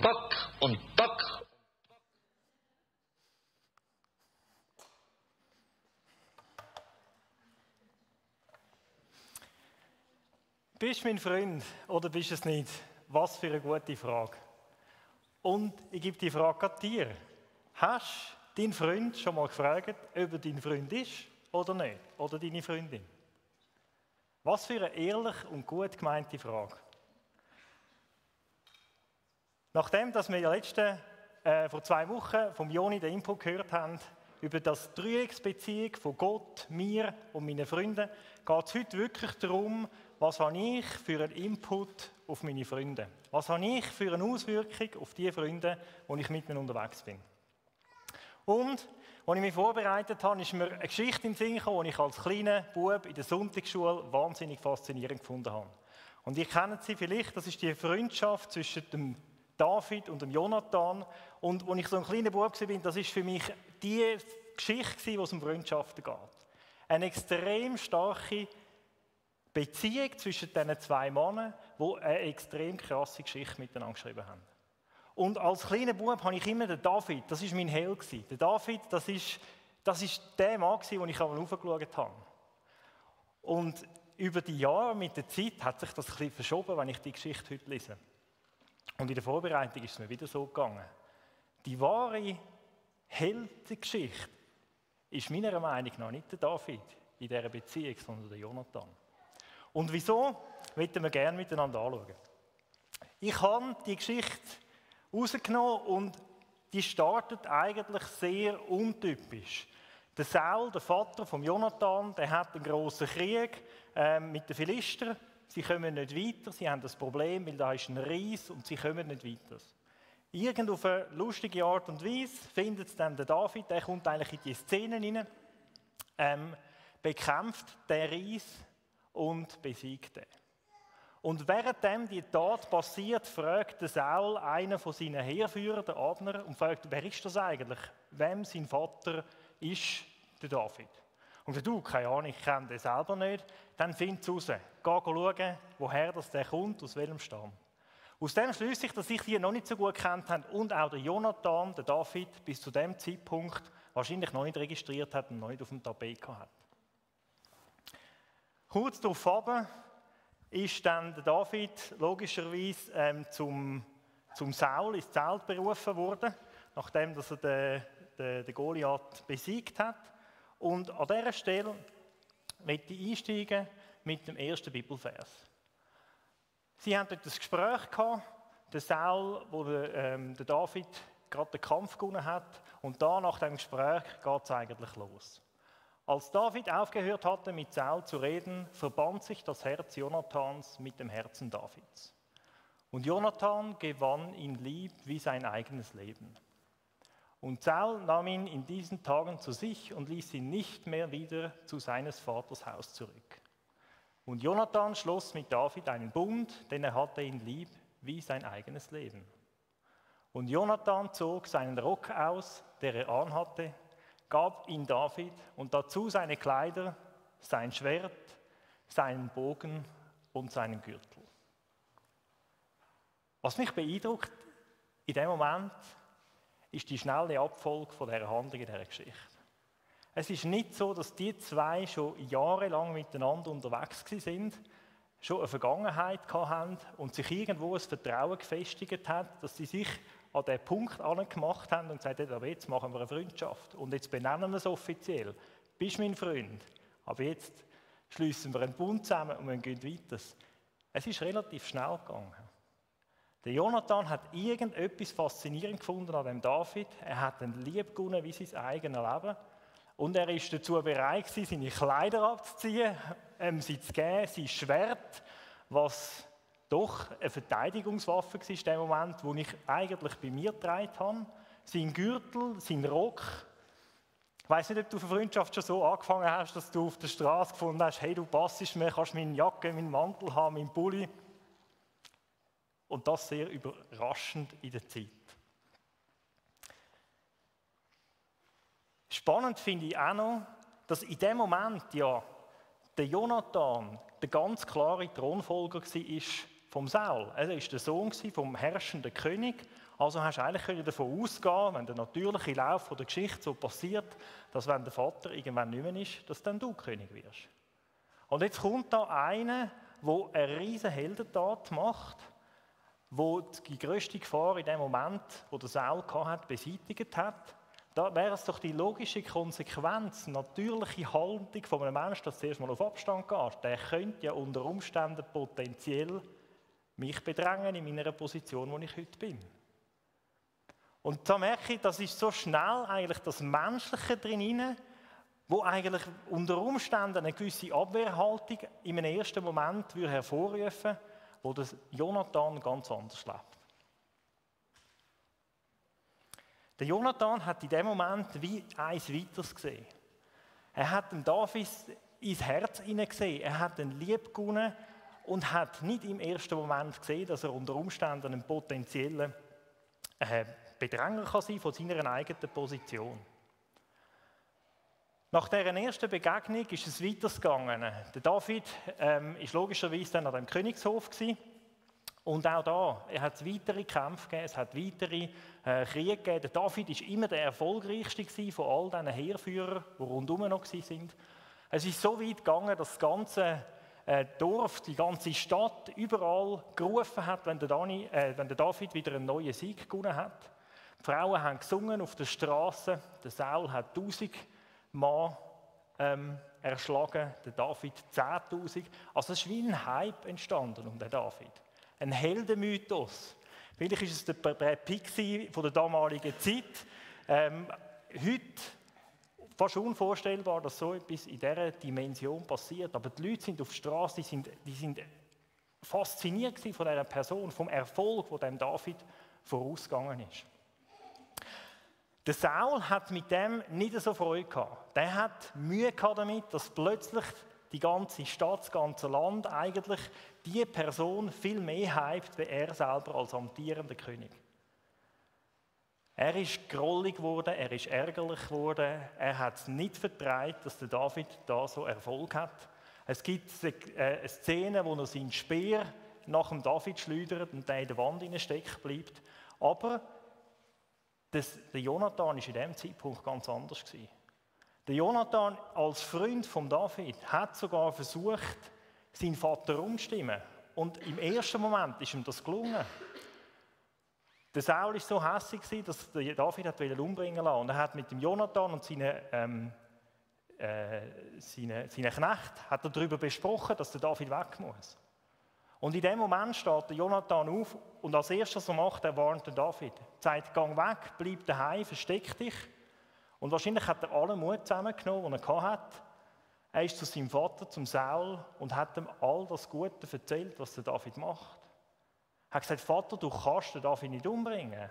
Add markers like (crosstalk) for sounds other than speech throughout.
Tack und Tack. Bist du mein Freund oder bist du es nicht? Was für eine gute Frage. Und ich gebe die Frage gerade dir. Hast du deinen Freund schon mal gefragt, ob er dein Freund ist oder nicht? Oder deine Freundin? Was für eine ehrlich und gut gemeinte Frage. Nachdem, dass wir ja letzte, äh, vor zwei Wochen vom Joni den Input gehört haben über das Dreiecksbeziehung von Gott, mir und meinen Freunden, geht es heute wirklich darum, was habe ich für einen Input auf meine Freunde? Was habe ich für eine Auswirkung auf die Freunde, wo ich mit ihnen unterwegs bin? Und als ich mich vorbereitet habe, ist mir eine Geschichte in den Sinn gekommen, die ich als kleiner Bub in der Sonntagsschule wahnsinnig faszinierend gefunden habe. Und ihr kennt sie vielleicht, das ist die Freundschaft zwischen dem David und dem Jonathan. Und als ich so ein kleiner Bub war, das ist für mich die Geschichte, wo es um Freundschaften geht. Eine extrem starke Beziehung zwischen diesen zwei Männern, die eine extrem krasse Geschichte miteinander geschrieben haben. Und als kleiner Bub habe ich immer den David, das ist mein Held. Der David, das ist, das der Mann den ich einmal aufgeschaut habe. Und über die Jahre mit der Zeit hat sich das ein bisschen verschoben, wenn ich die Geschichte heute lese. Und in der Vorbereitung ist es mir wieder so gegangen. Die wahre Heldengeschichte ist meiner Meinung nach nicht der David in dieser Beziehung, sondern der Jonathan. Und wieso, möchten wir gerne miteinander anschauen. Ich habe die Geschichte rausgenommen und die startet eigentlich sehr untypisch. Der Saul, der Vater von Jonathan, der hat einen großen Krieg äh, mit den Philistern. Sie kommen nicht weiter, sie haben das Problem, weil da ist ein Ries und sie kommen nicht weiter. Irgend auf eine lustige Art und Weise findet es dann der David, der kommt eigentlich in die Szene rein, ähm, bekämpft den Ries und besiegt ihn. Und währenddem die Tat passiert, fragt der Saul einen von seinen Heerführern, den Abner, und fragt, wer ist das eigentlich? Wem sein Vater ist der David? Und wenn du, keine Ahnung, ich kenne den selber nicht, dann find es raus. Geh schauen, woher das der kommt, aus welchem Stamm. Aus dem schließe ich, dass ich die noch nicht so gut kennt haben und auch der Jonathan, der David, bis zu dem Zeitpunkt wahrscheinlich noch nicht registriert hat und noch nicht auf dem Tapet hat. Kurz darauf ist dann der David logischerweise ähm, zum, zum Saul ins Zelt berufen worden, nachdem dass er den, den, den Goliath besiegt hat. Und an dieser Stelle möchte ich einsteigen mit dem ersten Bibelvers. Sie haben dort ein Gespräch gehabt, der Saul, wo der, ähm, der David gerade den Kampf gewonnen hat. Und da nach dem Gespräch geht es eigentlich los. Als David aufgehört hatte, mit Saul zu reden, verband sich das Herz Jonathans mit dem Herzen Davids. Und Jonathan gewann ihn lieb wie sein eigenes Leben. Und Saul nahm ihn in diesen Tagen zu sich und ließ ihn nicht mehr wieder zu seines Vaters Haus zurück. Und Jonathan schloss mit David einen Bund, denn er hatte ihn lieb wie sein eigenes Leben. Und Jonathan zog seinen Rock aus, der er anhatte, gab ihn David und dazu seine Kleider, sein Schwert, seinen Bogen und seinen Gürtel. Was mich beeindruckt in dem Moment, ist die schnelle Abfolge von der Handlung in dieser Geschichte. Es ist nicht so, dass die zwei schon jahrelang miteinander unterwegs sind, schon eine Vergangenheit hatten und sich irgendwo ein Vertrauen gefestigt hat, dass sie sich an den Punkt gemacht haben und gesagt haben, jetzt machen wir eine Freundschaft und jetzt benennen wir es offiziell. Bist mein Freund, aber jetzt schließen wir einen Bund zusammen und wir gehen weiter. Es ist relativ schnell gegangen. Der Jonathan hat irgendetwas faszinierend gefunden an dem David. Er hat ihn lieb gewonnen wie sein eigenes Leben. Und er ist dazu bereit gewesen, seine Kleider abzuziehen, ähm, sie zu geben, sein Schwert, was doch eine Verteidigungswaffe war in dem Moment, wo ich eigentlich bei mir getragen habe. Sein Gürtel, sein Rock. Ich weiß nicht, ob du für Freundschaft schon so angefangen hast, dass du auf der Straße gefunden hast, hey, du passest mir, kannst meine Jacke, meinen Mantel haben, meinen Pulli. Und das sehr überraschend in der Zeit. Spannend finde ich auch noch, dass in dem Moment ja der Jonathan der ganz klare Thronfolger war vom Saul. Er ist der Sohn vom herrschenden König. Also hast du eigentlich davon ausgehen, wenn der natürliche Lauf der Geschichte so passiert, dass wenn der Vater irgendwann nicht mehr ist, dass dann du König wirst. Und jetzt kommt da einer, der eine riesige Heldentat macht, wo die größte Gefahr in dem Moment, wo der Saul hat, beseitigt hat. Da wäre es doch die logische Konsequenz, natürliche Haltung von einem Menschen, dass zuerst mal auf Abstand geht. Der könnte ja unter Umständen potenziell mich bedrängen in meiner Position, wo ich heute bin. Und da merke ich, das ist so schnell eigentlich das Menschliche drin, wo eigentlich unter Umständen eine gewisse Abwehrhaltung in einem ersten Moment hervorrufen würde, wo das Jonathan ganz anders lebt. Der Jonathan hat in dem Moment wie eins weiteres gesehen. Er hat dem David ins Herz hineingesehen. Er hat ihn lieb und hat nicht im ersten Moment gesehen, dass er unter Umständen ein potenzieller äh, Bedränger kann sein von seiner eigenen Position. Nach dieser ersten Begegnung ist es weitergegangen. Der David ähm, ist logischerweise dann an dem Königshof gewesen. Und auch da, er hat weitere Kämpfe gegeben, es hat weitere äh, Kriege gegeben. Der David ist immer der erfolgreichste von all diesen Heerführern, die rundum noch sind. Es ist so weit gegangen, dass das ganze äh, Dorf, die ganze Stadt überall gerufen hat, wenn der, Dani, äh, wenn der David wieder einen neuen Sieg gewonnen hat. Die Frauen haben gesungen auf der Straße. Der Saul hat 1000 Mann ähm, erschlagen, der David 10.000. Also es ist wie ein Hype entstanden um den David ein Heldenmythos. Vielleicht ist es der Brad Pitt von der damaligen Zeit. Ähm, heute fast unvorstellbar, dass so etwas in dieser Dimension passiert. Aber die Leute sind auf der Straße, die sind, die sind fasziniert von dieser Person, vom Erfolg, wo dem David vorausgegangen ist. Der Saul hat mit dem nicht so Freude gehabt. Der hat Mühe gehabt damit, dass plötzlich die ganze Stadt, das ganze Land eigentlich die Person viel mehr hypt, wie er selber als amtierender König. Er ist grollig geworden, er ist ärgerlich geworden, er hat es nicht vertreibt, dass der David da so Erfolg hat. Es gibt äh, eine Szene, wo er seinen Speer nach dem David schleudert und der in der Wand stecken bleibt. Aber das, der Jonathan ist in dem Zeitpunkt ganz anders gewesen. Der Jonathan als Freund von David hat sogar versucht, seinen Vater umzustimmen. Und im ersten Moment ist ihm das gelungen. Der Saul war so hässlich, dass David hat umbringen wollte. Und er hat mit dem Jonathan und seinen, ähm, äh, seinen, seinen Knecht hat er darüber besprochen, dass der David weg muss. Und in dem Moment steht Jonathan auf und als erstes, was er macht, er warnt den David. Er sagt, gang weg, bleib daheim, versteck dich. Und wahrscheinlich hat er allen Mut zusammengenommen, den er hatte. Er ist zu seinem Vater, zum Saul, und hat ihm all das Gute erzählt, was der David macht. Er hat gesagt, Vater, du kannst den David nicht umbringen.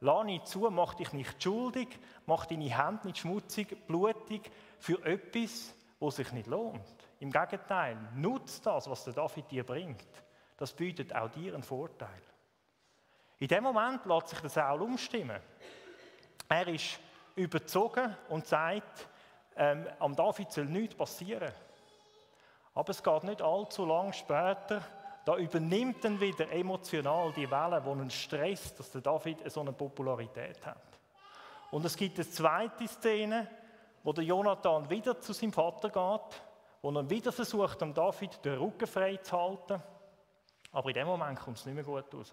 Lass nicht zu, mach dich nicht schuldig, mach deine Hände nicht schmutzig, blutig für etwas, was sich nicht lohnt. Im Gegenteil, nutz das, was der David dir bringt. Das bietet auch dir einen Vorteil. In dem Moment lässt sich der Saul umstimmen. Er ist überzogen und sagt, ähm, am David soll nichts passieren. Aber es geht nicht allzu lang später, da übernimmt dann wieder emotional die Welle, die einen Stress, dass der David so eine Popularität hat. Und es gibt eine zweite Szene, wo der Jonathan wieder zu seinem Vater geht, wo er wieder versucht, dem David den Rücken frei zu halten. Aber in dem Moment kommt es nicht mehr gut raus.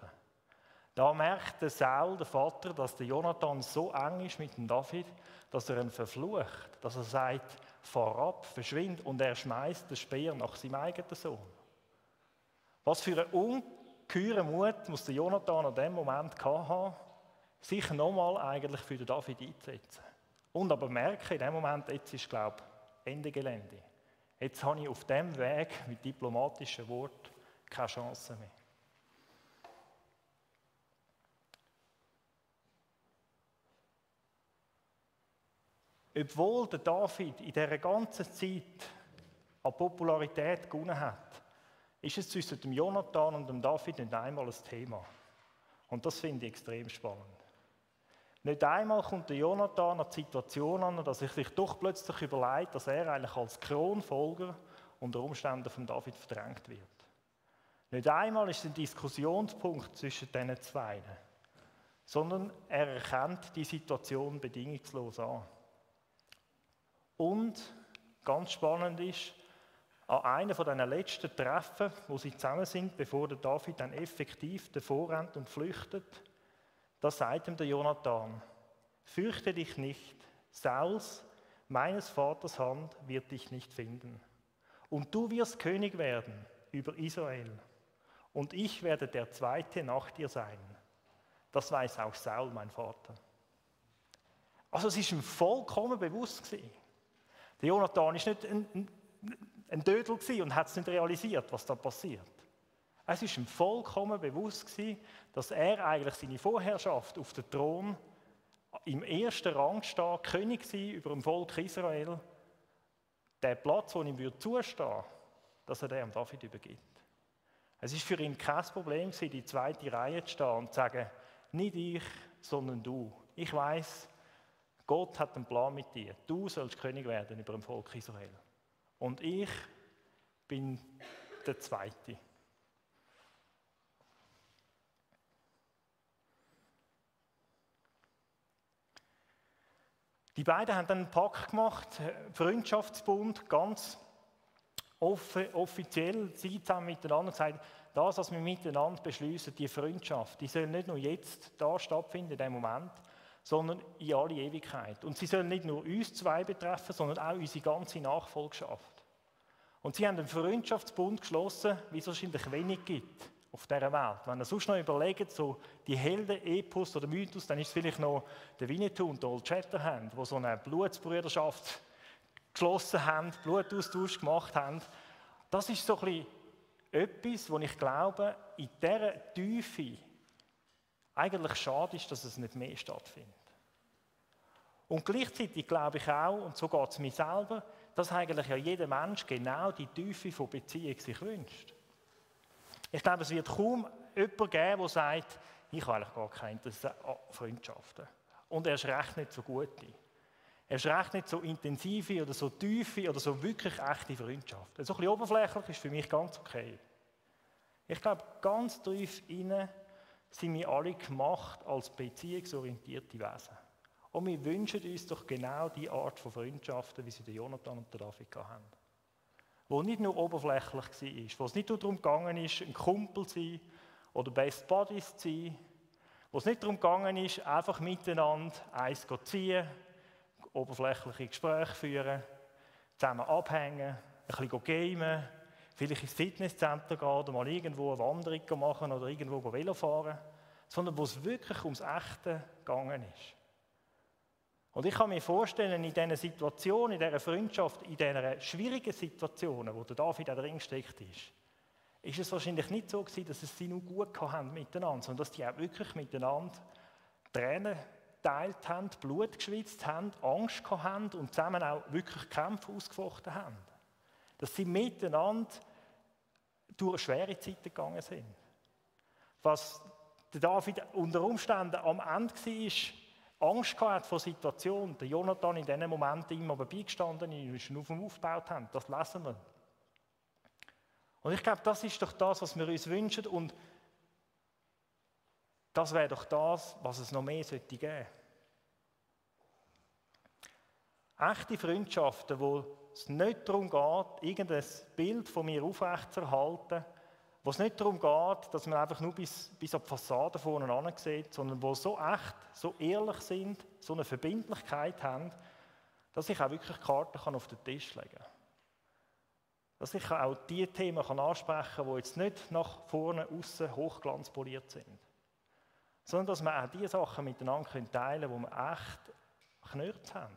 Da merkt der Saul, der Vater, dass der Jonathan so eng ist mit dem David, dass er ihn verflucht, dass er sagt, fahr ab, verschwind und er schmeißt den Speer nach seinem eigenen Sohn. Was für einen ungeheuren Mut muss der Jonathan an dem Moment haben, sich nochmal eigentlich für den David einzusetzen. Und aber merken, in dem Moment, jetzt ist, glaube ich, Ende Gelände. Jetzt habe ich auf dem Weg mit diplomatischen Worten keine Chance mehr. Obwohl der David in dieser ganzen Zeit an Popularität gewonnen hat, ist es zwischen dem Jonathan und dem David nicht einmal ein Thema. Und das finde ich extrem spannend. Nicht einmal kommt der Jonathan an die Situation an, dass er sich doch plötzlich überlegt, dass er eigentlich als Kronfolger unter Umständen von David verdrängt wird. Nicht einmal ist ein Diskussionspunkt zwischen diesen zwei, sondern er erkennt die Situation bedingungslos an. Und ganz spannend ist, an einem von letzten Treffen, wo sie zusammen sind, bevor der David dann effektiv davor rennt und flüchtet, da sagt ihm der Jonathan, fürchte dich nicht, Sauls, meines Vaters Hand wird dich nicht finden. Und du wirst König werden über Israel. Und ich werde der Zweite nach dir sein. Das weiß auch Saul, mein Vater. Also es ist ihm vollkommen bewusst gewesen. Der Jonathan ist nicht ein, ein, ein Dödel und hat es nicht realisiert, was da passiert. Es ist ihm vollkommen bewusst gewesen, dass er eigentlich seine Vorherrschaft auf dem Thron im ersten Rang steht, König sein über dem Volk Israel, der Platz, wo ihm würde dass er dem David übergibt. Es ist für ihn kein Problem gewesen, die zweite Reihe zu stehen und zu sagen, nicht ich, sondern du. Ich weiß, Gott hat einen Plan mit dir. Du sollst König werden über dem Volk Israel. Und ich bin der Zweite. Die beiden haben dann einen Pakt gemacht, Freundschaftsbund, ganz offiziell, sie zusammen miteinander gesagt, das, was wir miteinander beschließen, die Freundschaft, die soll nicht nur jetzt da stattfinden, in dem Moment, sondern in alle Ewigkeit. Und sie soll nicht nur uns zwei betreffen, sondern auch unsere ganze Nachfolgschaft. Und sie haben einen Freundschaftsbund geschlossen, wie es wahrscheinlich wenig gibt auf dieser Welt. Wenn ihr sonst noch überlegt, so die Helden, Epos oder Mythos, dann ist es vielleicht noch der Winnetou und der Old Shatterhand, die so eine Blutsbrüderschaft geschlossen haben, Blutaustausch gemacht haben. Das ist so ein etwas, wo ich glaube, in dieser Tiefe eigentlich schade ist, dass es nicht mehr stattfindet. Und gleichzeitig glaube ich auch, und so geht es mir selber, dass eigentlich ja jeder Mensch genau die Tiefe von Beziehung sich wünscht. Ich glaube, es wird kaum jemanden geben, der sagt, ich habe eigentlich gar kein Interesse an Freundschaften. Und er ist recht nicht so gute. Er ist recht nicht so intensive oder so tiefe oder so wirklich echte Freundschaften. So ein bisschen oberflächlich ist für mich ganz okay. Ich glaube, ganz tief innen sind wir alle gemacht als beziehungsorientierte Wesen. Und wir wünschen uns doch genau die Art von Freundschaften, wie sie der Jonathan und der David haben wo nicht nur oberflächlich war, wo es nicht nur darum gegangen ist, ein Kumpel zu sein oder Best Buddies zu sein, wo es nicht darum gegangen ist, einfach miteinander eins zu ziehen, oberflächliche Gespräche führen, zusammen abhängen, ein bisschen gamen, vielleicht ins Fitnesscenter gehen oder mal irgendwo eine Wanderung machen oder irgendwo Velo fahren, sondern wo es wirklich ums Echte gegangen ist. Und ich kann mir vorstellen, in diesen Situationen, in dieser Freundschaft, in diesen schwierigen Situationen, wo der David auch drin gesteckt ist, ist es wahrscheinlich nicht so gewesen, dass es sie nur gut haben miteinander, sondern dass die auch wirklich miteinander Tränen geteilt haben, Blut geschwitzt haben, Angst haben und zusammen auch wirklich Kämpfe ausgefochten haben. Dass sie miteinander durch schwere Zeiten gegangen sind. Was der David unter Umständen am Ende war, Angst gehabt vor Situationen, der Jonathan in diesen Momenten immer beigestanden ist und auf ihm aufgebaut haben. Das lesen wir. Und ich glaube, das ist doch das, was wir uns wünschen und das wäre doch das, was es noch mehr sollte geben. Echte Freundschaften, wo es nicht darum geht, irgendein Bild von mir aufrechtzuerhalten, wo es nicht darum geht, dass man einfach nur bis, bis an die Fassade vorne sieht, sondern wo so echt, so ehrlich sind, so eine Verbindlichkeit haben, dass ich auch wirklich Karten auf den Tisch legen kann. Dass ich auch die Themen kann ansprechen kann, die jetzt nicht nach vorne, außen hochglanzpoliert sind. Sondern dass wir auch die Sachen miteinander teilen können, die wir echt knurrt haben.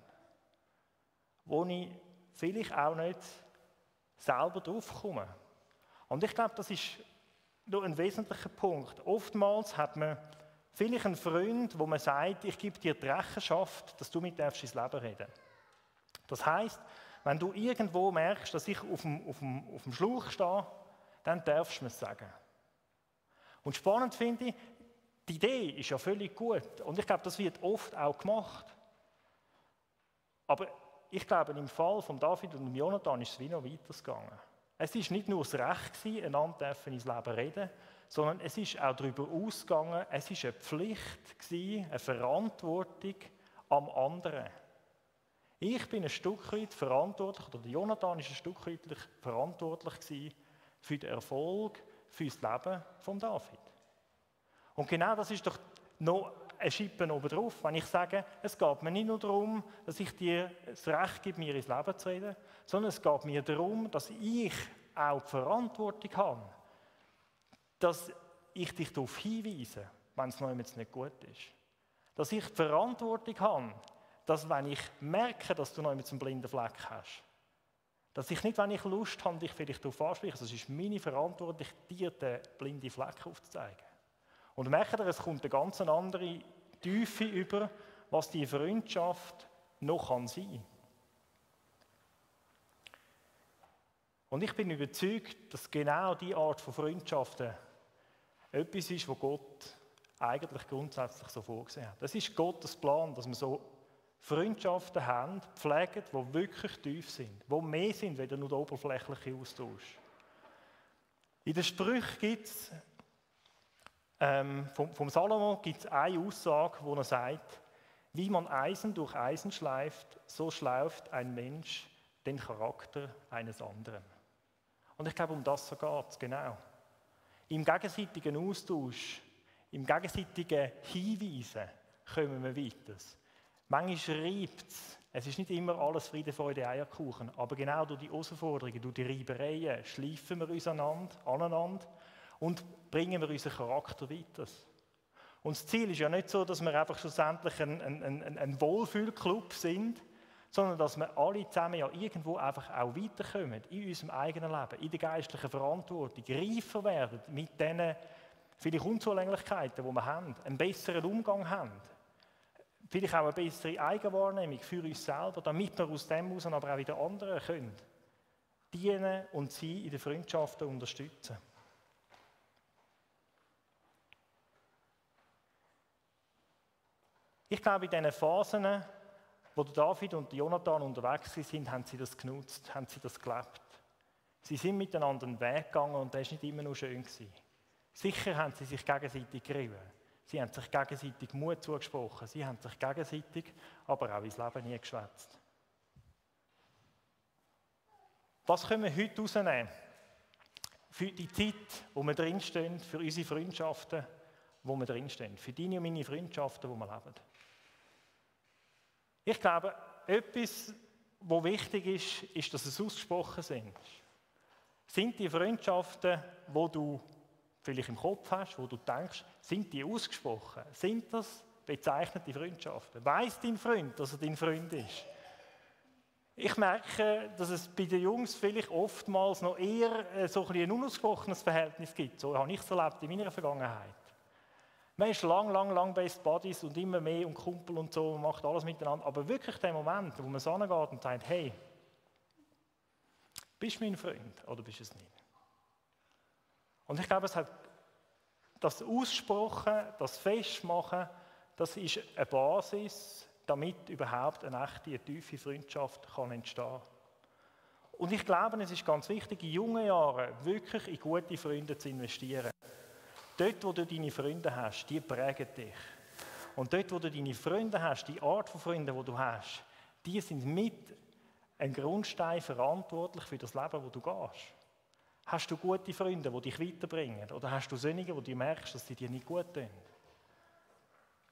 Wo ich vielleicht auch nicht selber draufkomme. Und ich glaube, das ist nur ein wesentlicher Punkt. Oftmals hat man vielleicht einen Freund, wo man sagt, ich gebe dir die Rechenschaft, dass du mit darfst ins Leben reden. Das heißt, wenn du irgendwo merkst, dass ich auf dem, auf dem, auf dem Schlauch stehe, dann darfst du mir sagen. Und spannend finde ich, die Idee ist ja völlig gut. Und ich glaube, das wird oft auch gemacht. Aber ich glaube, im Fall von David und Jonathan ist es wie noch weiter gegangen. Es ist nicht nur das Recht einander ins Leben reden, sondern es ist auch darüber ausgegangen, es ist eine Pflicht eine Verantwortung am anderen. Ich bin ein Stück weit verantwortlich, oder Jonathan ist ein Stück weit verantwortlich für den Erfolg, für das Leben von David. Und genau das ist doch noch ein Schippen obendrauf, wenn ich sage, es geht mir nicht nur darum, dass ich dir das Recht gebe, mir ins Leben zu reden, sondern es geht mir darum, dass ich auch die Verantwortung habe, dass ich dich darauf hinweise, wenn es noch nicht gut ist. Dass ich die Verantwortung habe, dass wenn ich merke, dass du noch einen blinden Fleck hast, dass ich nicht, wenn ich Lust habe, dich vielleicht darauf anspreche, das ist meine Verantwortung, dir den blinden Fleck aufzuzeigen. Und merke ihr, es kommt eine ganz andere Tiefe über, was die Freundschaft noch kann sein kann. Und ich bin überzeugt, dass genau diese Art von Freundschaften etwas ist, was Gott eigentlich grundsätzlich so vorgesehen hat. Das ist Gottes Plan, dass wir so Freundschaften haben, pflegen, die wirklich tief sind, die mehr sind, als nur der oberflächliche Austausch. In den Sprüchen gibt es, ähm, vom, vom Salomo gibt es eine Aussage, wo er sagt, wie man Eisen durch Eisen schleift, so schleift ein Mensch den Charakter eines anderen. Und ich glaube, um das so geht es, genau. Im gegenseitigen Austausch, im gegenseitigen Hinweisen kommen wir weiter. Manchmal reibt es. Es ist nicht immer alles Friede, Freude, Eierkuchen. Aber genau durch die Herausforderungen, durch die Reibereien schleifen wir uns aneinander und bringen wir unseren Charakter weiter. Und das Ziel ist ja nicht so, dass wir einfach schlussendlich ein, ein, ein, ein Wohlfühlclub sind, sondern dass wir alle zusammen ja irgendwo einfach auch weiterkommen in unserem eigenen Leben, in der geistlichen Verantwortung, reifer werden mit diesen vielleicht Unzulänglichkeiten, die wir haben, einen besseren Umgang haben, vielleicht auch eine bessere Eigenwahrnehmung für uns selber, damit wir aus dem heraus aber auch wieder anderen können dienen und sie in den Freundschaften unterstützen. Ich glaube, in diesen Phasen, wo David und Jonathan unterwegs sind, haben sie das genutzt, haben sie das gelebt. Sie sind miteinander einen Weg gegangen und das war nicht immer nur schön. Sicher haben sie sich gegenseitig gerieben. Sie haben sich gegenseitig Mut zugesprochen. Sie haben sich gegenseitig aber auch ins Leben nie geschwätzt. Was können wir heute rausnehmen? Für die Zeit, wo wir drinstehen, für unsere Freundschaften, wo wir drinstehen, für deine und meine Freundschaften, wo wir leben. Ich glaube, etwas, was wichtig ist, ist, dass es ausgesprochen sind. Sind die Freundschaften, wo du vielleicht im Kopf hast, wo du denkst, sind die ausgesprochen? Sind das bezeichnete Freundschaften? Weiß dein Freund, dass er dein Freund ist? Ich merke, dass es bei den Jungs vielleicht oftmals noch eher äh, so ein, ein unausgesprochenes Verhältnis gibt. So habe ich es erlebt in meiner Vergangenheit. Man ist lang, lang, lang Best Buddies und immer mehr und Kumpel und so, und macht alles miteinander. Aber wirklich der Moment, wo man so angeht und sagt, hey, bist du mein Freund oder bist du es nicht? Und ich glaube, es hat das Aussprechen, das Festmachen, das ist eine Basis, damit überhaupt eine echte, eine tiefe Freundschaft kann entstehen Und ich glaube, es ist ganz wichtig, in jungen Jahren wirklich in gute Freunde zu investieren. Dort, wo du deine Freunde hast, die prägen dich. Und dort, wo du deine Freunde hast, die Art von Freunden, die du hast, die sind mit ein Grundstein verantwortlich für das Leben, wo du gehst. Hast du gute Freunde, die dich weiterbringen? Oder hast du Söhnige, wo du merkst, dass sie dir nicht gut tun?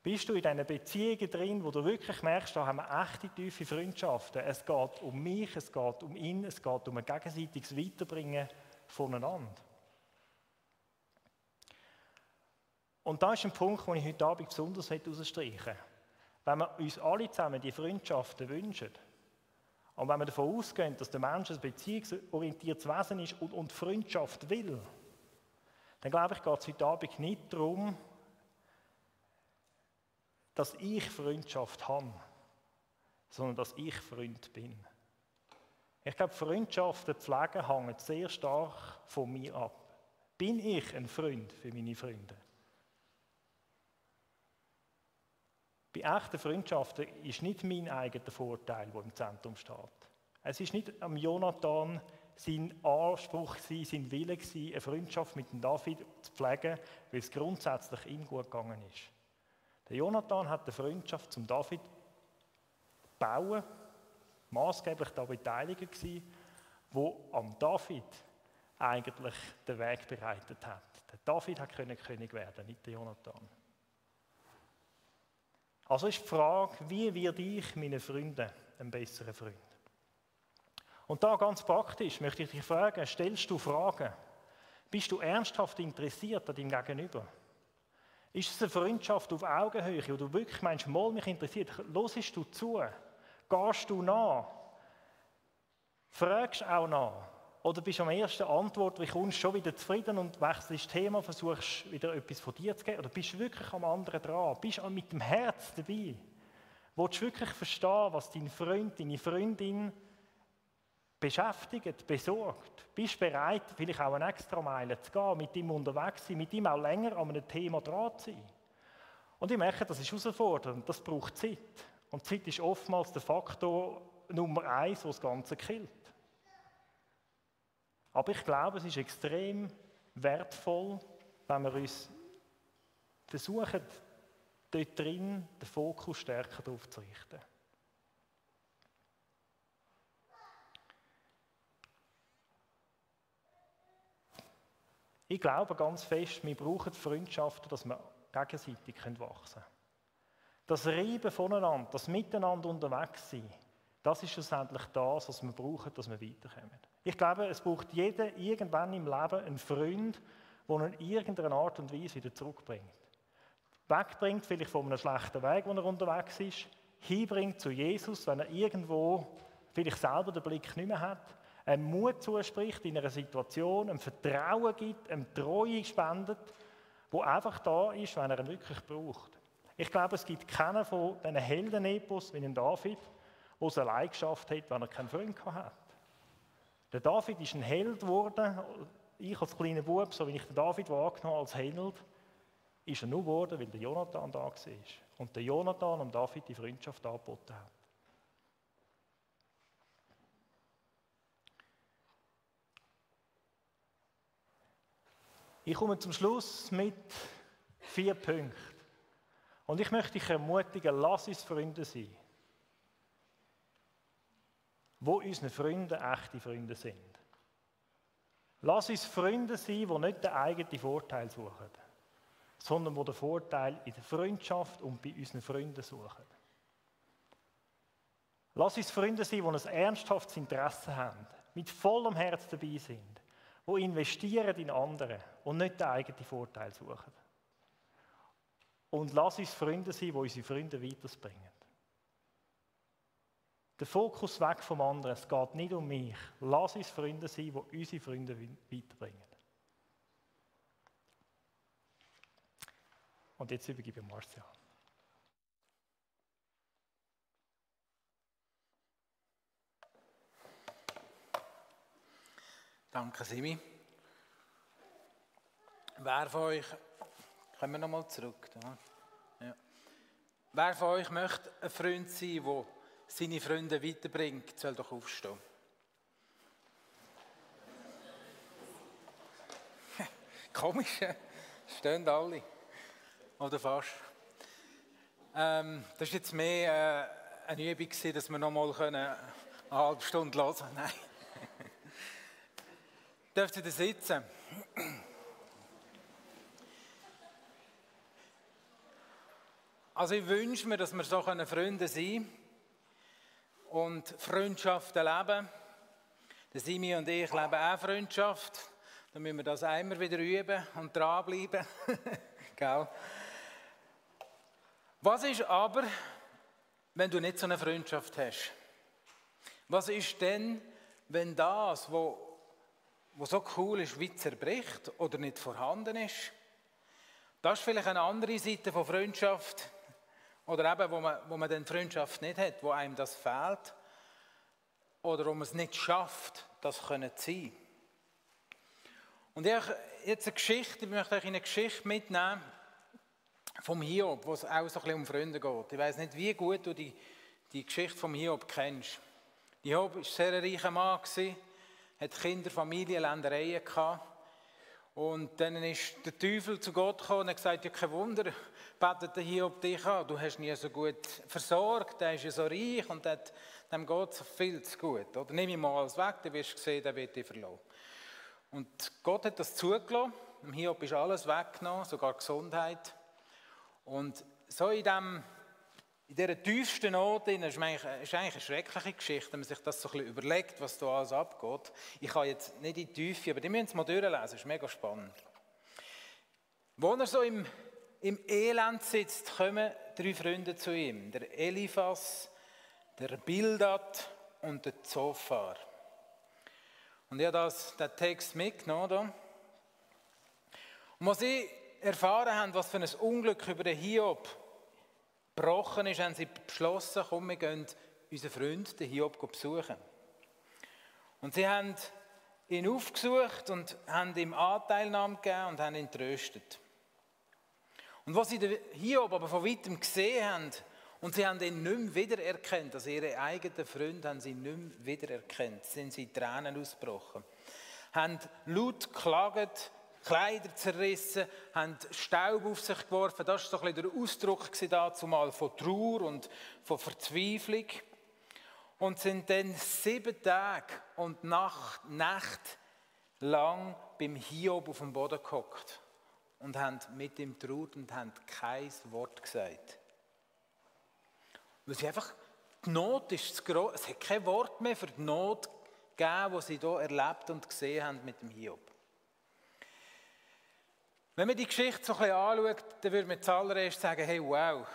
Bist du in diesen Beziehungen drin, wo du wirklich merkst, da haben wir echte tiefe Freundschaften. Es geht um mich, es geht um ihn, es geht um ein gegenseitiges Weiterbringen voneinander. Und da ist ein Punkt, den ich heute Abend besonders herausstreichen möchte. Wenn wir uns alle zusammen die Freundschaften wünschen, und wenn wir davon ausgehen, dass der Mensch ein beziehungsorientiertes Wesen ist und, und Freundschaft will, dann glaube ich, geht es heute Abend nicht darum, dass ich Freundschaft habe, sondern dass ich Freund bin. Ich glaube, Freundschaften pflegen hängen sehr stark von mir ab. Bin ich ein Freund für meine Freunde? Bei echten Freundschaften ist nicht mein eigener Vorteil, der im Zentrum steht. Es ist nicht am Jonathan sein Anspruch, sein Wille, eine Freundschaft mit David zu pflegen, weil es grundsätzlich ihm gut gegangen ist. Der Jonathan hat eine Freundschaft zum David bauen, maßgeblich da beteiligt gewesen, wo am David eigentlich den Weg bereitet hat. Der David hat König werden, nicht der Jonathan. Also ist die Frage, wie werde ich meinen Freunden ein besserer Freund? Und da ganz praktisch möchte ich dich fragen, stellst du Fragen? Bist du ernsthaft interessiert an deinem Gegenüber? Ist es eine Freundschaft auf Augenhöhe, wo du wirklich meinst, mal mich interessiert, hörst du zu? Gehst du nach? Fragst auch nach? Oder bist du am ersten Antwort, wie kommst schon wieder zufrieden und wechselst das Thema, versuchst wieder etwas von dir zu geben? Oder bist du wirklich am anderen dran? Bist du mit dem Herz dabei? Willst du wirklich verstehen, was dein Freund, deine Freundin beschäftigt, besorgt? Bist du bereit, vielleicht auch eine extra Meile zu gehen, mit ihm unterwegs zu sein, mit ihm auch länger an einem Thema dran zu sein? Und ich merke, das ist herausfordernd, das braucht Zeit. Und Zeit ist oftmals der Faktor Nummer eins, der das Ganze killt. Aber ich glaube, es ist extrem wertvoll, wenn wir uns versuchen, dort drin den Fokus stärker darauf zu richten. Ich glaube ganz fest, wir brauchen Freundschaften, dass wir gegenseitig wachsen können. Das Reiben voneinander, das Miteinander unterwegs sein, das ist schlussendlich das, was wir brauchen, dass wir weiterkommen. Ich glaube, es braucht jeder irgendwann im Leben einen Freund, der ihn in irgendeiner Art und Weise wieder zurückbringt. Wegbringt, vielleicht von einem schlechten Weg, wo er unterwegs ist, hinbringt zu Jesus, wenn er irgendwo vielleicht selber den Blick nicht mehr hat, einen Mut zuspricht in einer Situation, ein Vertrauen gibt, eine Treue spendet, wo einfach da ist, wenn er ihn wirklich braucht. Ich glaube, es gibt keinen von diesen Heldenepos wie ein David, der es allein geschafft hat, wenn er keinen Freund hat. Der David ist ein Held geworden. Ich als kleiner Bub, so wie ich den David wahrgenommen als Held, ist er nur geworden, weil der Jonathan da war. Und der Jonathan und David die Freundschaft angeboten hat. Ich komme zum Schluss mit vier Punkten. Und ich möchte dich ermutigen, lass uns Freunde sein wo unsere Freunde echte Freunde sind. Lass uns Freunde sein, die nicht den eigenen Vorteil suchen, sondern die den Vorteil in der Freundschaft und bei unseren Freunden suchen. Lass uns Freunde sein, die ein ernsthaftes Interesse haben, mit vollem Herz dabei sind, die investieren in andere und nicht den eigenen Vorteil suchen. Und lass uns Freunde sein, die unsere Freunde weiterbringen. Der Fokus weg vom anderen. Es geht nicht um mich. Lass uns Freunde sein, die unsere Freunde weiterbringen. Und jetzt übergebe ich Marcia. Danke, Simi. Wer von euch, kommen wir nochmal zurück. Ja. Wer von euch möchte ein Freund sein, der seine Freunde weiterbringt, soll doch aufstehen. (laughs) Komisch, stehen alle. Oder fast. Ähm, das war jetzt mehr äh, eine Übung, dass wir noch mal eine halbe Stunde hören können. (laughs) Nein. Dürft ihr da sitzen? Also ich wünsche mir, dass wir so Freunde sein können und Freundschaften leben. Der Simi und ich leben auch Freundschaft. Dann müssen wir das einmal wieder üben und dranbleiben. (laughs) Gell? Was ist aber, wenn du nicht so eine Freundschaft hast? Was ist denn, wenn das, was so cool ist, wie zerbricht oder nicht vorhanden ist? Das ist vielleicht eine andere Seite von Freundschaft, oder eben, wo man, wo man dann Freundschaft nicht hat, wo einem das fehlt. Oder wo man es nicht schafft, das zu sein. Und ich jetzt eine Geschichte, ich möchte euch eine Geschichte mitnehmen vom Hiob, wo es auch so ein bisschen um Freunde geht. Ich weiß nicht, wie gut du die, die Geschichte vom Hiob kennst. Hiob war ein sehr reicher Mann, hat Kinder, Familie, Ländereien gehabt. Und dann ist der Teufel zu Gott gekommen und hat gesagt, ja kein Wunder, betet er hier auf dich an, du hast ja so gut versorgt, der ist ja so reich und hat, dem geht es viel zu gut. Oder nimm ihm alles weg, dann wirst du sehen, der wird dich verloren. Und Gott hat das zugelassen, Hiob ist alles weggenommen, sogar Gesundheit. Und so in dem in dieser tiefsten Not ist eigentlich eine schreckliche Geschichte, wenn man sich das so ein bisschen überlegt, was da alles abgeht. Ich kann jetzt nicht in die Tiefe, aber die müssen es mal durchlesen, das ist mega spannend. Wo er so im, im Elend sitzt, kommen drei Freunde zu ihm. Der Eliphas, der Bildad und der Zophar. Und ich habe das, den Text mitgenommen. Und was sie erfahren haben, was für ein Unglück über den Hiob gebrochen ist, haben sie beschlossen, komm, wir gehen unseren Freund, den Hiob, besuchen. Und sie haben ihn aufgesucht und haben ihm Anteilnahme gegeben und haben ihn tröstet. Und was sie den Hiob aber von weitem gesehen haben, und sie haben ihn nicht mehr wiedererkannt, also ihre eigenen Freunde haben sie nicht mehr wiedererkannt, sind sie Tränen ausgebrochen, haben laut geklagt, Kleider zerrissen, haben Staub auf sich geworfen. Das war so ein bisschen der Ausdruck zumal von Trauer und von Verzweiflung. Und sind dann sieben Tage und Nacht, Nacht lang beim Hiob auf dem Boden gehockt und haben mit ihm traut und haben kein Wort gesagt. Weil sie einfach, die Not ist zu groß. Es hat kein Wort mehr für die Not gegeben, die sie hier erlebt und gesehen haben mit dem Hiob. Wenn man die Geschichte so ein bisschen anschaut, dann würde man zuallererst sagen, hey, wow,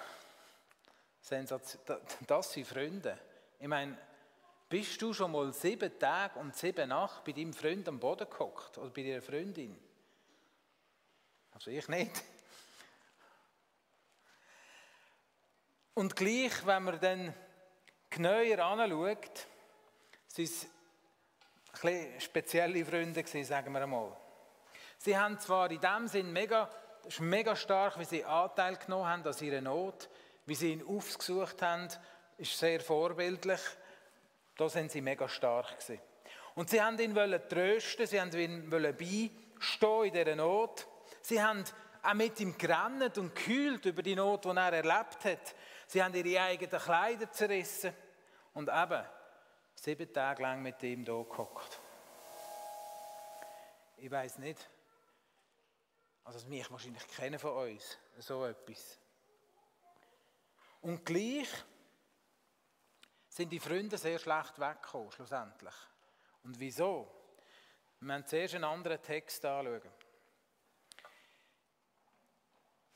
das sind Freunde. Ich meine, bist du schon mal sieben Tage und sieben Nacht bei deinem Freund am Boden gehockt oder bei deiner Freundin? Also ich nicht. Und gleich, wenn man dann genauer anschaut, sind es ein spezielle Freunde gewesen, sagen wir einmal. Sie haben zwar in dem Sinn mega, mega stark, wie sie Anteil genommen haben an ihrer Not, wie sie ihn aufgesucht haben, ist sehr vorbildlich. Da sind sie mega stark gewesen. Und sie haben ihn wollen trösten, sie haben ihn wollen beistehen in dieser Not. Sie haben auch mit ihm gerannt und gekühlt über die Not, die er erlebt hat. Sie haben ihre eigenen Kleider zerrissen und eben sieben Tage lang mit ihm hier gehockt. Ich weiß nicht, also das mich wahrscheinlich kennen von uns, so etwas. Und gleich sind die Freunde sehr schlecht weggekommen, schlussendlich. Und wieso? Wir müssen zuerst einen anderen Text anschauen.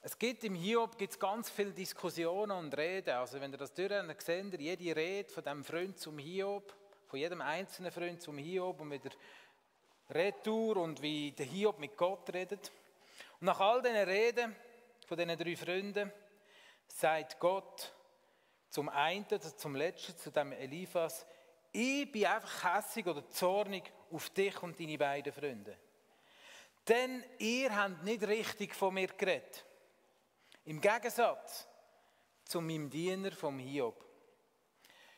Es gibt im Hiob gibt's ganz viele Diskussionen und Reden. Also wenn ihr das durchrennt, seht ihr jede Rede von dem Freund zum Hiob, von jedem einzelnen Freund zum Hiob und wieder Retour und wie der Hiob mit Gott redet. Nach all diesen Reden von diesen drei Freunden sagt Gott zum einen, zum letzten, zu dem Eliphas, ich bin einfach hässig oder zornig auf dich und deine beiden Freunde. Denn ihr habt nicht richtig von mir geredet. Im Gegensatz zu meinem Diener vom Hiob.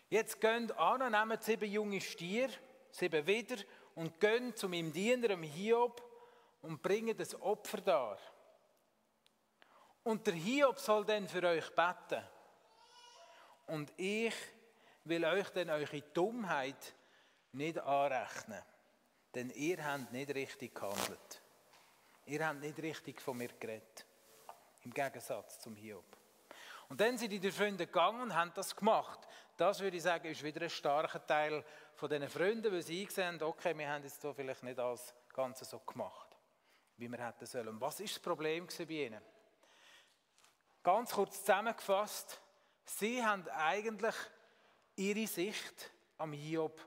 Jetzt gehen an, nehmt sieben junge Stier, sieben wieder, und gehen zu meinem Diener, dem Hiob, und bringen das Opfer dar. Und der Hiob soll dann für euch beten. Und ich will euch dann eure Dummheit nicht anrechnen. Denn ihr habt nicht richtig gehandelt. Ihr habt nicht richtig von mir geredet. Im Gegensatz zum Hiob. Und dann sind die Freunde gegangen und haben das gemacht. Das würde ich sagen, ist wieder ein starker Teil von diesen Freunden, weil sie gesehen haben, okay, wir haben jetzt vielleicht nicht alles Ganze so gemacht wie wir hätten sollen. Was ist das Problem bei ihnen? Ganz kurz zusammengefasst, sie haben eigentlich ihre Sicht am Hiob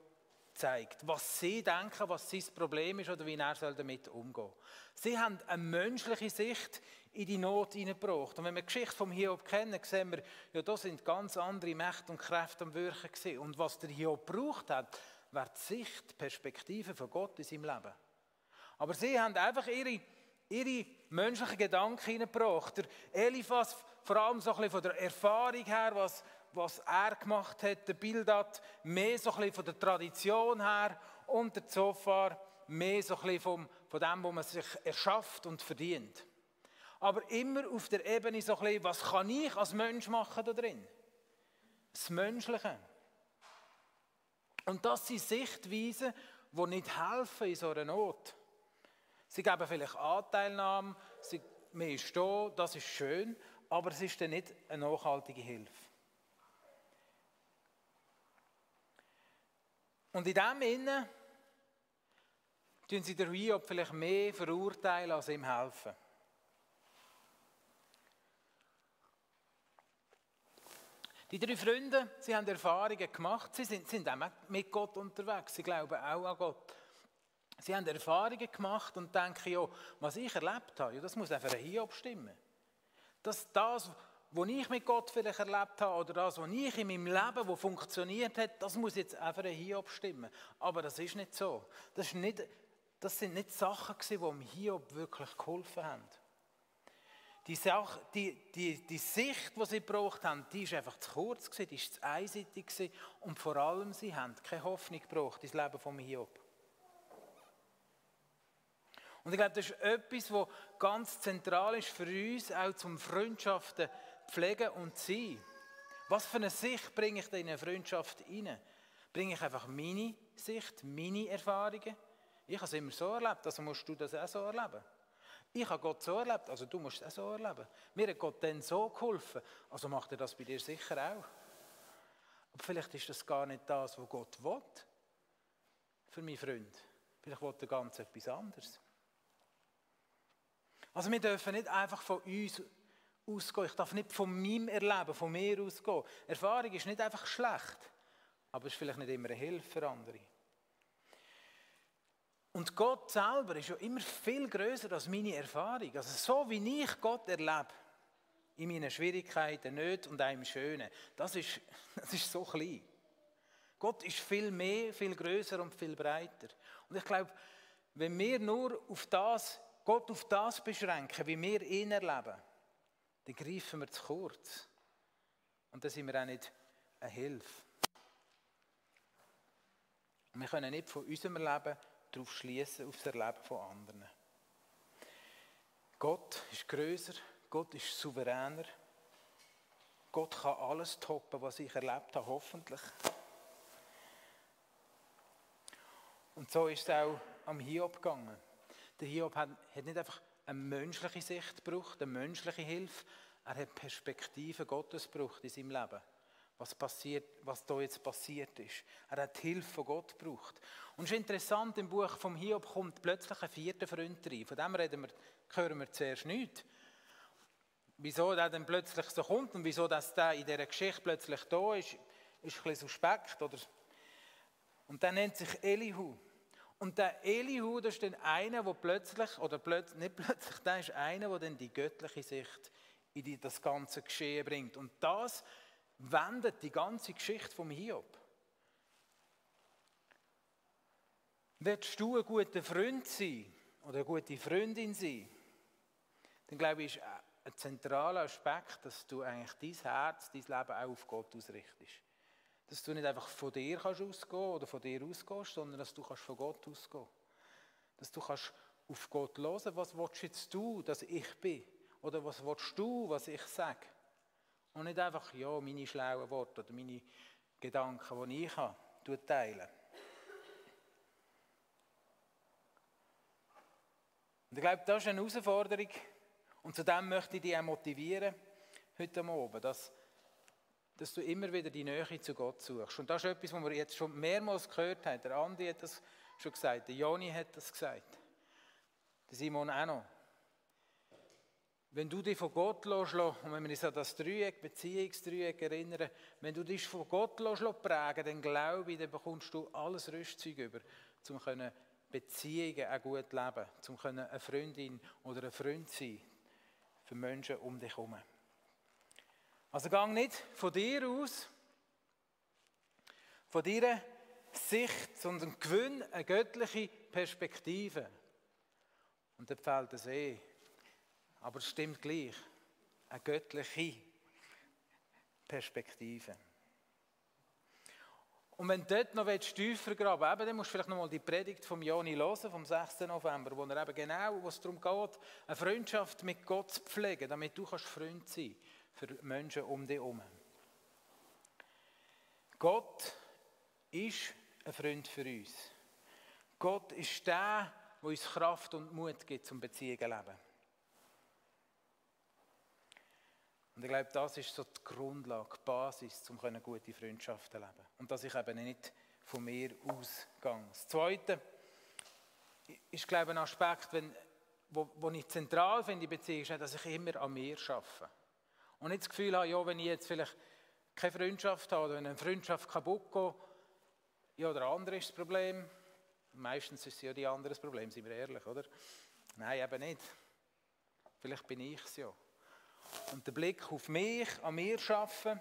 gezeigt, was sie denken, was sein Problem ist oder wie er damit umgehen soll. Sie haben eine menschliche Sicht in die Not hineingebracht. Und wenn wir die Geschichte vom Hiob kennen, sehen wir, ja, da sind ganz andere Mächte und Kräfte am Wirken gewesen. Und was der Hiob braucht hat, war die Sicht, die Perspektive von Gott in seinem Leben. Aber sie haben einfach ihre, ihre menschlichen Gedanken hineingebracht. Der Eliphas, vor allem so ein bisschen von der Erfahrung her, was, was er gemacht hat, der Bildhat mehr so ein bisschen von der Tradition her und der Zofar mehr so ein bisschen vom, von dem, was man sich erschafft und verdient. Aber immer auf der Ebene so ein bisschen, was kann ich als Mensch machen da drin? Das Menschliche. Und das sind Sichtweisen, die nicht helfen in so einer Not. Sie geben vielleicht Anteilnahme, sie, man ist da, das ist schön, aber es ist dann nicht eine nachhaltige Hilfe. Und in dem Innen tun sie der Hiob vielleicht mehr verurteilen, als ihm helfen. Die drei Freunde, sie haben Erfahrungen gemacht, sie sind, sind auch mit Gott unterwegs, sie glauben auch an Gott. Sie haben Erfahrungen gemacht und denken, ja, was ich erlebt habe, ja, das muss einfach ein Hiob stimmen. Dass das, was ich mit Gott vielleicht erlebt habe oder das, was ich in meinem Leben, wo funktioniert hat, das muss jetzt einfach ein Hiob stimmen. Aber das ist nicht so. Das, ist nicht, das sind nicht Sachen, die dem Hiob wirklich geholfen haben. Die, Sache, die, die, die Sicht, die sie gebraucht haben, die ist einfach zu kurz, die ist zu einseitig und vor allem, sie haben keine Hoffnung gebraucht ins Leben von Hiob. Und ich glaube, das ist etwas, was ganz zentral ist für uns, auch zum Freundschaften pflegen und sein. Was für eine Sicht bringe ich in eine Freundschaft rein? Bringe ich einfach meine Sicht, meine Erfahrungen? Ich habe es immer so erlebt, also musst du das auch so erleben. Ich habe Gott so erlebt, also du musst es auch so erleben. Mir hat Gott dann so geholfen, also macht er das bei dir sicher auch. Aber vielleicht ist das gar nicht das, was Gott will für meinen Freund. Vielleicht will er ganz etwas anderes. Also wir dürfen nicht einfach von uns ausgehen. Ich darf nicht von meinem Erleben, von mir ausgehen. Erfahrung ist nicht einfach schlecht, aber es ist vielleicht nicht immer eine Hilfe für andere. Und Gott selber ist ja immer viel größer als meine Erfahrung. Also so wie ich Gott erlebe, in meinen Schwierigkeiten, nicht und einem Schönen, das ist, (laughs) das ist so klein. Gott ist viel mehr, viel größer und viel breiter. Und ich glaube, wenn wir nur auf das, Gott auf das beschränken, wie wir ihn erleben, dann greifen wir zu kurz. Und dann sind wir auch nicht eine Hilfe. Wir können nicht von unserem Leben darauf schließen, auf das Erleben von anderen. Gott ist größer, Gott ist souveräner. Gott kann alles toppen, was ich erlebt habe, hoffentlich. Und so ist es auch am Hiob gegangen. Der Hiob hat, nicht einfach eine menschliche Sicht gebraucht, eine menschliche Hilfe, er hat Perspektive Gottes gebraucht in seinem Leben was, passiert, was da jetzt passiert ist. Er hat die Hilfe von Gott gebraucht. Und es ist interessant, im Buch vom Hiob kommt plötzlich ein vierter Freund rein. Von dem reden wir, hören wir zuerst nichts. Wieso der dann plötzlich so kommt und wieso dass der in dieser Geschichte plötzlich da ist, ist ein bisschen suspekt. Oder? Und der nennt sich Elihu. Und der Elihu, das ist dann einer, der plötzlich, oder plötzlich, nicht plötzlich, (laughs) der ist einer, der dann die göttliche Sicht in das ganze Geschehen bringt. Und das wendet die ganze Geschichte vom Hiob. Willst du ein guter Freund sein oder eine gute Freundin sein, dann glaube ich, ist ein zentraler Aspekt, dass du eigentlich dein Herz, dein Leben auch auf Gott ausrichtest. Dass du nicht einfach von dir kannst ausgehen oder von dir ausgehst, sondern dass du kannst von Gott ausgehen. Dass du kannst auf Gott hören, was willst jetzt du, dass ich bin? Oder was willst du, was ich sage? Und nicht einfach, ja, meine schlauen Worte oder meine Gedanken, die ich habe, teilen. Und ich glaube, das ist eine Herausforderung. Und zu dem möchte ich dich auch motivieren, heute Abend, dass, dass du immer wieder die Nähe zu Gott suchst. Und das ist etwas, was wir jetzt schon mehrmals gehört haben. Der Andi hat das schon gesagt, der Joni hat das gesagt, der Simon auch noch. Wenn du dich von Gott lässt, und wenn wir uns an das Dreieck, Beziehungsdreieck erinnern, wenn du dich von Gott lässt, prägen dann glaube ich, dann bekommst du alles Rüstzeug über, um Beziehungen auch gut leben, um eine Freundin oder ein Freund sein für Menschen um dich herum. Also gang nicht von dir aus, von deiner Sicht, sondern gewinn eine göttliche Perspektive. Und dann fällt es eh aber es stimmt gleich. Eine göttliche Perspektive. Und wenn du dort noch tiefer graben willst, dann musst du vielleicht noch mal die Predigt vom Joni hören, vom 6. November, wo er eben genau, wo es darum geht, eine Freundschaft mit Gott zu pflegen, damit du kannst Freund sein für Menschen um dich herum. Gott ist ein Freund für uns. Gott ist der, der uns Kraft und Mut gibt zum Beziehungen leben. Und ich glaube, das ist so die Grundlage, die Basis, um gute Freundschaften zu leben. Und dass ich eben nicht von mir ausgehe. Das Zweite ist, glaube ich, ein Aspekt, wo ich zentral finde in Beziehung, ist, dass ich immer an mir arbeite. Und nicht das Gefühl habe, ja, wenn ich jetzt vielleicht keine Freundschaft habe oder wenn eine Freundschaft kaputt geht, ja, der andere ist das Problem. Meistens ist es ja die andere das Problem, sind wir ehrlich, oder? Nein, eben nicht. Vielleicht bin ich es ja und den Blick auf mich, an mir schaffen,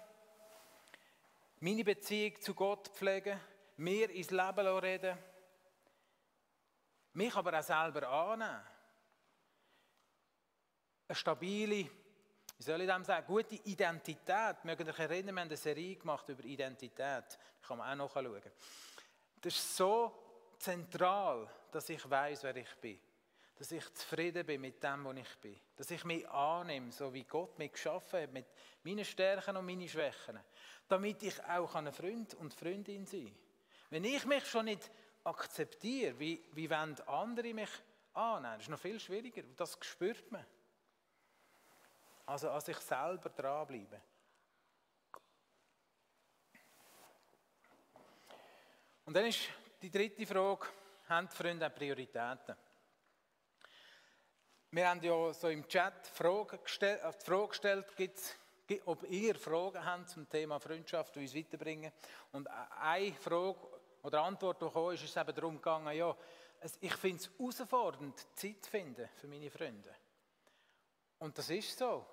meine Beziehung zu Gott pflegen, mir ins Leben reden, mich aber auch selber annehmen. Eine stabile, wie soll ich das sagen, gute Identität. Mögen euch erinnern, wir haben eine Serie gemacht über Identität. Kann man auch nachschauen. Das ist so zentral, dass ich weiß, wer ich bin dass ich zufrieden bin mit dem, wo ich bin. Dass ich mich annehme, so wie Gott mich geschaffen hat, mit meinen Stärken und meinen Schwächen. Damit ich auch ein Freund und Freundin sein kann. Wenn ich mich schon nicht akzeptiere, wie, wie wollen andere mich annehmen? Das ist noch viel schwieriger. Das spürt man. Also an sich selber dranbleiben. Und dann ist die dritte Frage, haben die Freunde Prioritäten? Wir haben ja so im Chat Fragen gestellt, äh, die Frage gestellt, ob ihr Fragen habt zum Thema Freundschaft, die uns weiterbringen. Und eine Frage oder Antwort, die kam, ist, ist eben darum gegangen, ja, ich finde es herausfordernd, Zeit zu finden für meine Freunde. Und das ist so.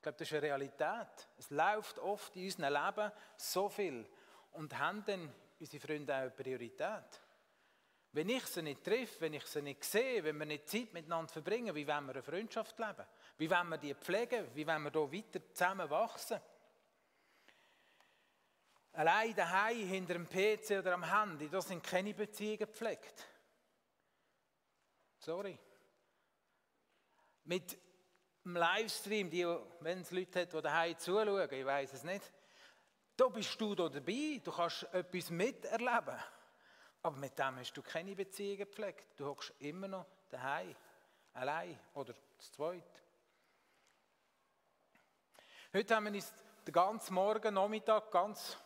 Ich glaube, das ist eine Realität. Es läuft oft in unserem Leben so viel. Und haben dann unsere Freunde auch eine Priorität? Wenn ich sie nicht treffe, wenn ich sie nicht sehe, wenn wir nicht Zeit miteinander verbringen, wie wollen wir eine Freundschaft leben? Wie wollen wir die pflegen? Wie wollen wir hier weiter zusammen wachsen? Allein daheim hinter dem PC oder am Handy, da sind keine Beziehungen gepflegt. Sorry. Mit dem Livestream, die, wenn es Leute hat, die daheim zuschauen, ich weiß es nicht, da bist du da dabei, du kannst etwas miterleben. Aber mit dem hast du keine Beziehungen gepflegt. Du hockst immer noch daheim, allein oder zu zweit. Heute haben wir uns den ganzen Morgen, Nachmittag, ganz,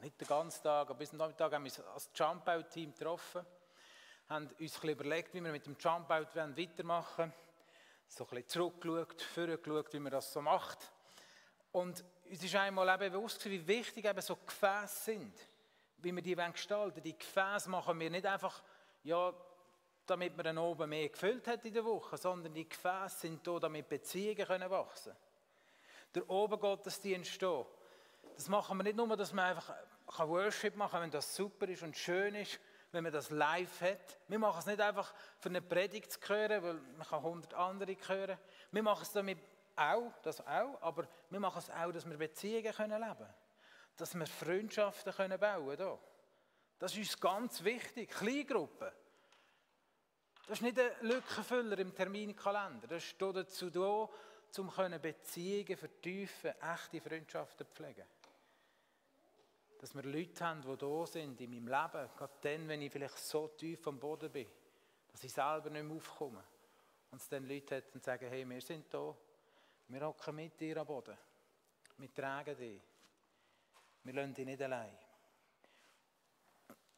nicht den ganzen Tag, aber bis zum Nachmittag haben wir uns als Jump-Out-Team getroffen, haben uns ein überlegt, wie wir mit dem Jump-Out weitermachen wollen. So ein bisschen zurückgeschaut, vorgeschaut, wie man das so macht. Und uns ist einmal eben bewusst, wie wichtig eben so Gefäße sind wie wir die gestalten wollen. Die Gefäße machen wir nicht einfach, ja, damit man dann oben mehr gefüllt hat in der Woche, sondern die Gefäße sind da, damit Beziehungen können wachsen. Der Obergottesdienst hier, das machen wir nicht nur, dass man einfach Worship machen kann, wenn das super ist und schön ist, wenn man das live hat. Wir machen es nicht einfach für eine Predigt zu hören, weil man kann hundert andere hören. Wir machen es damit auch, das auch, aber wir machen es auch, dass wir Beziehungen leben können dass wir Freundschaften können bauen können. Das ist uns ganz wichtig. Kleingruppen. Das ist nicht ein Lückenfüller im Terminkalender. Das ist dazu da, um Beziehungen vertiefen, echte Freundschaften pflegen. Dass wir Leute haben, die da sind in meinem Leben, gerade dann, wenn ich vielleicht so tief am Boden bin, dass ich selber nicht mehr aufkomme. Und es dann Leute hat und sagen, hey, wir sind da, wir hocken mit dir am Boden, wir tragen dich. Wir lassen dich nicht allein.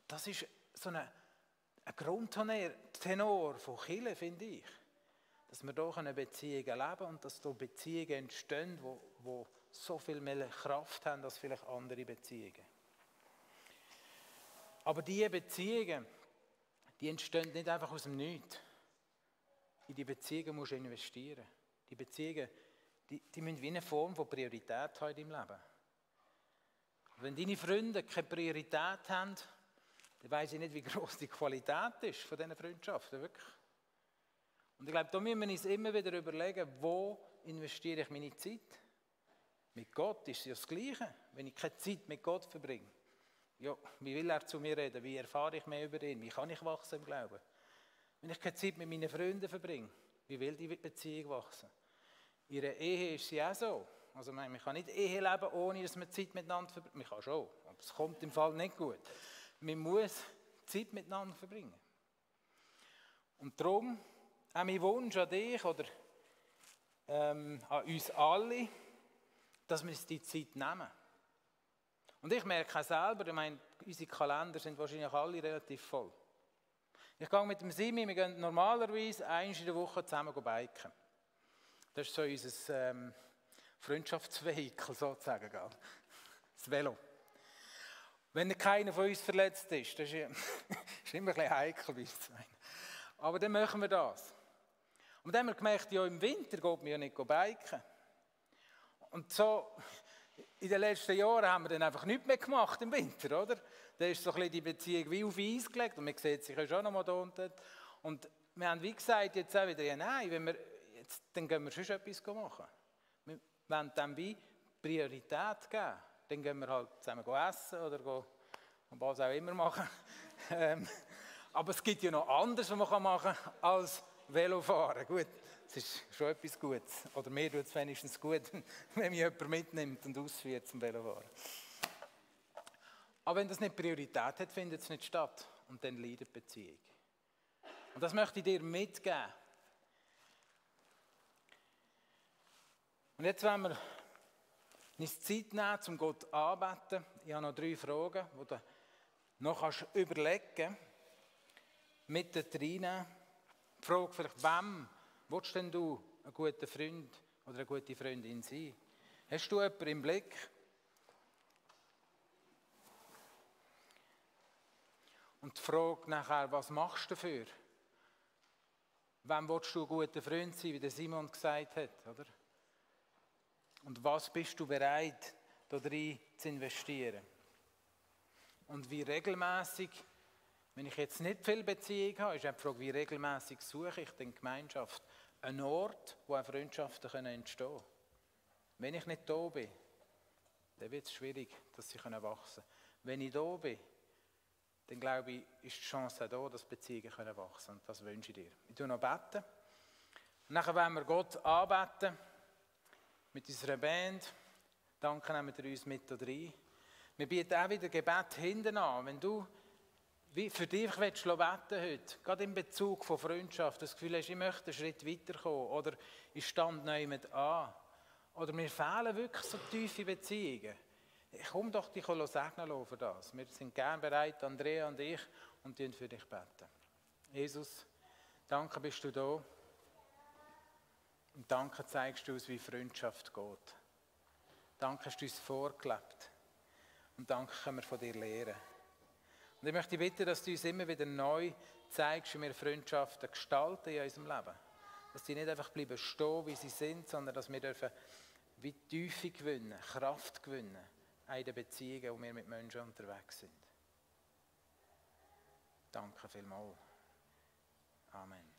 Das ist so ein, ein Grundtenor von Chile, finde ich. Dass wir hier eine Beziehung leben und dass hier Beziehungen entstehen, die, die so viel mehr Kraft haben als vielleicht andere Beziehungen. Aber diese Beziehungen, die entstehen nicht einfach aus dem Nichts. In die Beziehungen musst du investieren. Die Beziehungen, die, die müssen wie eine Form von Priorität haben in deinem Leben. Wenn deine Freunde keine Priorität haben, dann weiß ich nicht, wie groß die Qualität ist von diesen Freundschaften, wirklich. Und ich glaube, da müssen wir uns immer wieder überlegen, wo investiere ich meine Zeit? Mit Gott ist es ja das Gleiche. Wenn ich keine Zeit mit Gott verbringe, Ja, wie will er zu mir reden? Wie erfahre ich mehr über ihn? Wie kann ich wachsen im Glauben? Wenn ich keine Zeit mit meinen Freunden verbringe, wie will die Beziehung wachsen? Ihre Ehe ist sie auch so. Also man kann nicht Ehe leben, ohne dass man Zeit miteinander verbringt. Man kann schon, aber es kommt im Fall nicht gut. Man muss Zeit miteinander verbringen. Und darum auch mein Wunsch an dich oder ähm, an uns alle, dass wir uns die Zeit nehmen. Und ich merke auch selber, ich meine, unsere Kalender sind wahrscheinlich alle relativ voll. Ich gehe mit dem Simi, wir gehen normalerweise einmal in der Woche zusammen biken. Das ist so unser ähm, Freundschaftsvehikel sozusagen. Gell? Das Velo. Wenn keiner von uns verletzt ist, das ist, (laughs) ist immer ein bisschen heikel bei uns. Aber dann machen wir das. Und dann haben wir gemerkt, ja, im Winter geht man ja nicht biken. Und so, in den letzten Jahren haben wir dann einfach nichts mehr gemacht im Winter, oder? Da ist so ein bisschen die Beziehung wie auf Eis gelegt und man sieht sich ja schon noch mal da unten. Und wir haben wie gesagt jetzt auch wieder, ja nein, wenn wir, jetzt, dann gehen wir schon etwas machen. Wir wollen dann wie Priorität geben. Dann gehen wir halt zusammen essen oder go, was auch immer machen. (laughs) Ähm, aber es gibt ja noch anderes, was man machen kann, als Velofahren. Gut, das ist schon etwas Gutes. Oder mir tut es wenigstens gut, (laughs) wenn mich jemand mitnimmt und ausführt zum Velofahren. Aber wenn das nicht Priorität hat, findet es nicht statt. Und dann leidet die Beziehung. Und das möchte ich dir mitgeben. Und jetzt wollen wir uns Zeit nehmen, um Gott anzubeten. Ich habe noch drei Fragen, die du noch überlegen kannst. Mit reinnehmen. Die Frage vielleicht, wem willst denn du ein guter Freund oder eine gute Freundin sein? Hast du jemanden im Blick? Und die Frage nachher, was machst du dafür? Wem willst du ein guter Freund sein, wie der Simon gesagt hat, oder? Und was bist du bereit, darin zu investieren? Und wie regelmäßig wenn ich jetzt nicht viel Beziehung habe, ist die Frage, wie regelmäßig suche ich denn Gemeinschaft? Einen Ort, wo auch Freundschaften entstehen können. Wenn ich nicht da bin, dann wird es schwierig, dass sie wachsen können. Wenn ich da bin, dann glaube ich, ist die Chance auch da, dass Beziehungen wachsen können. Und das wünsche ich dir. Ich tue noch beten. Und nachher wollen wir Gott anbeten mit unserer Band. Danke, nehmen wir uns mit da rein. Wir bieten auch wieder Gebet hinten an. Wenn du wie für dich willst du beten heute, gerade in Bezug von Freundschaft, das Gefühl hast, ich möchte einen Schritt weiterkommen oder ich stand mit an oder mir fehlen wirklich so tiefe Beziehungen. Komm doch dich segnen für das. Wir sind gern bereit, Andrea und ich, und die für dich beten. Jesus, danke bist du da. Und danke zeigst du uns, wie Freundschaft geht. Danke hast du uns vorgelebt. Und danke können wir von dir lernen. Und ich möchte bitten, dass du uns immer wieder neu zeigst, wie wir Freundschaften gestalten in unserem Leben. Dass sie nicht einfach bleiben stehen, wie sie sind, sondern dass wir dürfen wie Tiefe gewinnen, Kraft gewinnen in den Beziehungen, wo wir mit Menschen unterwegs sind. Danke vielmals. Amen.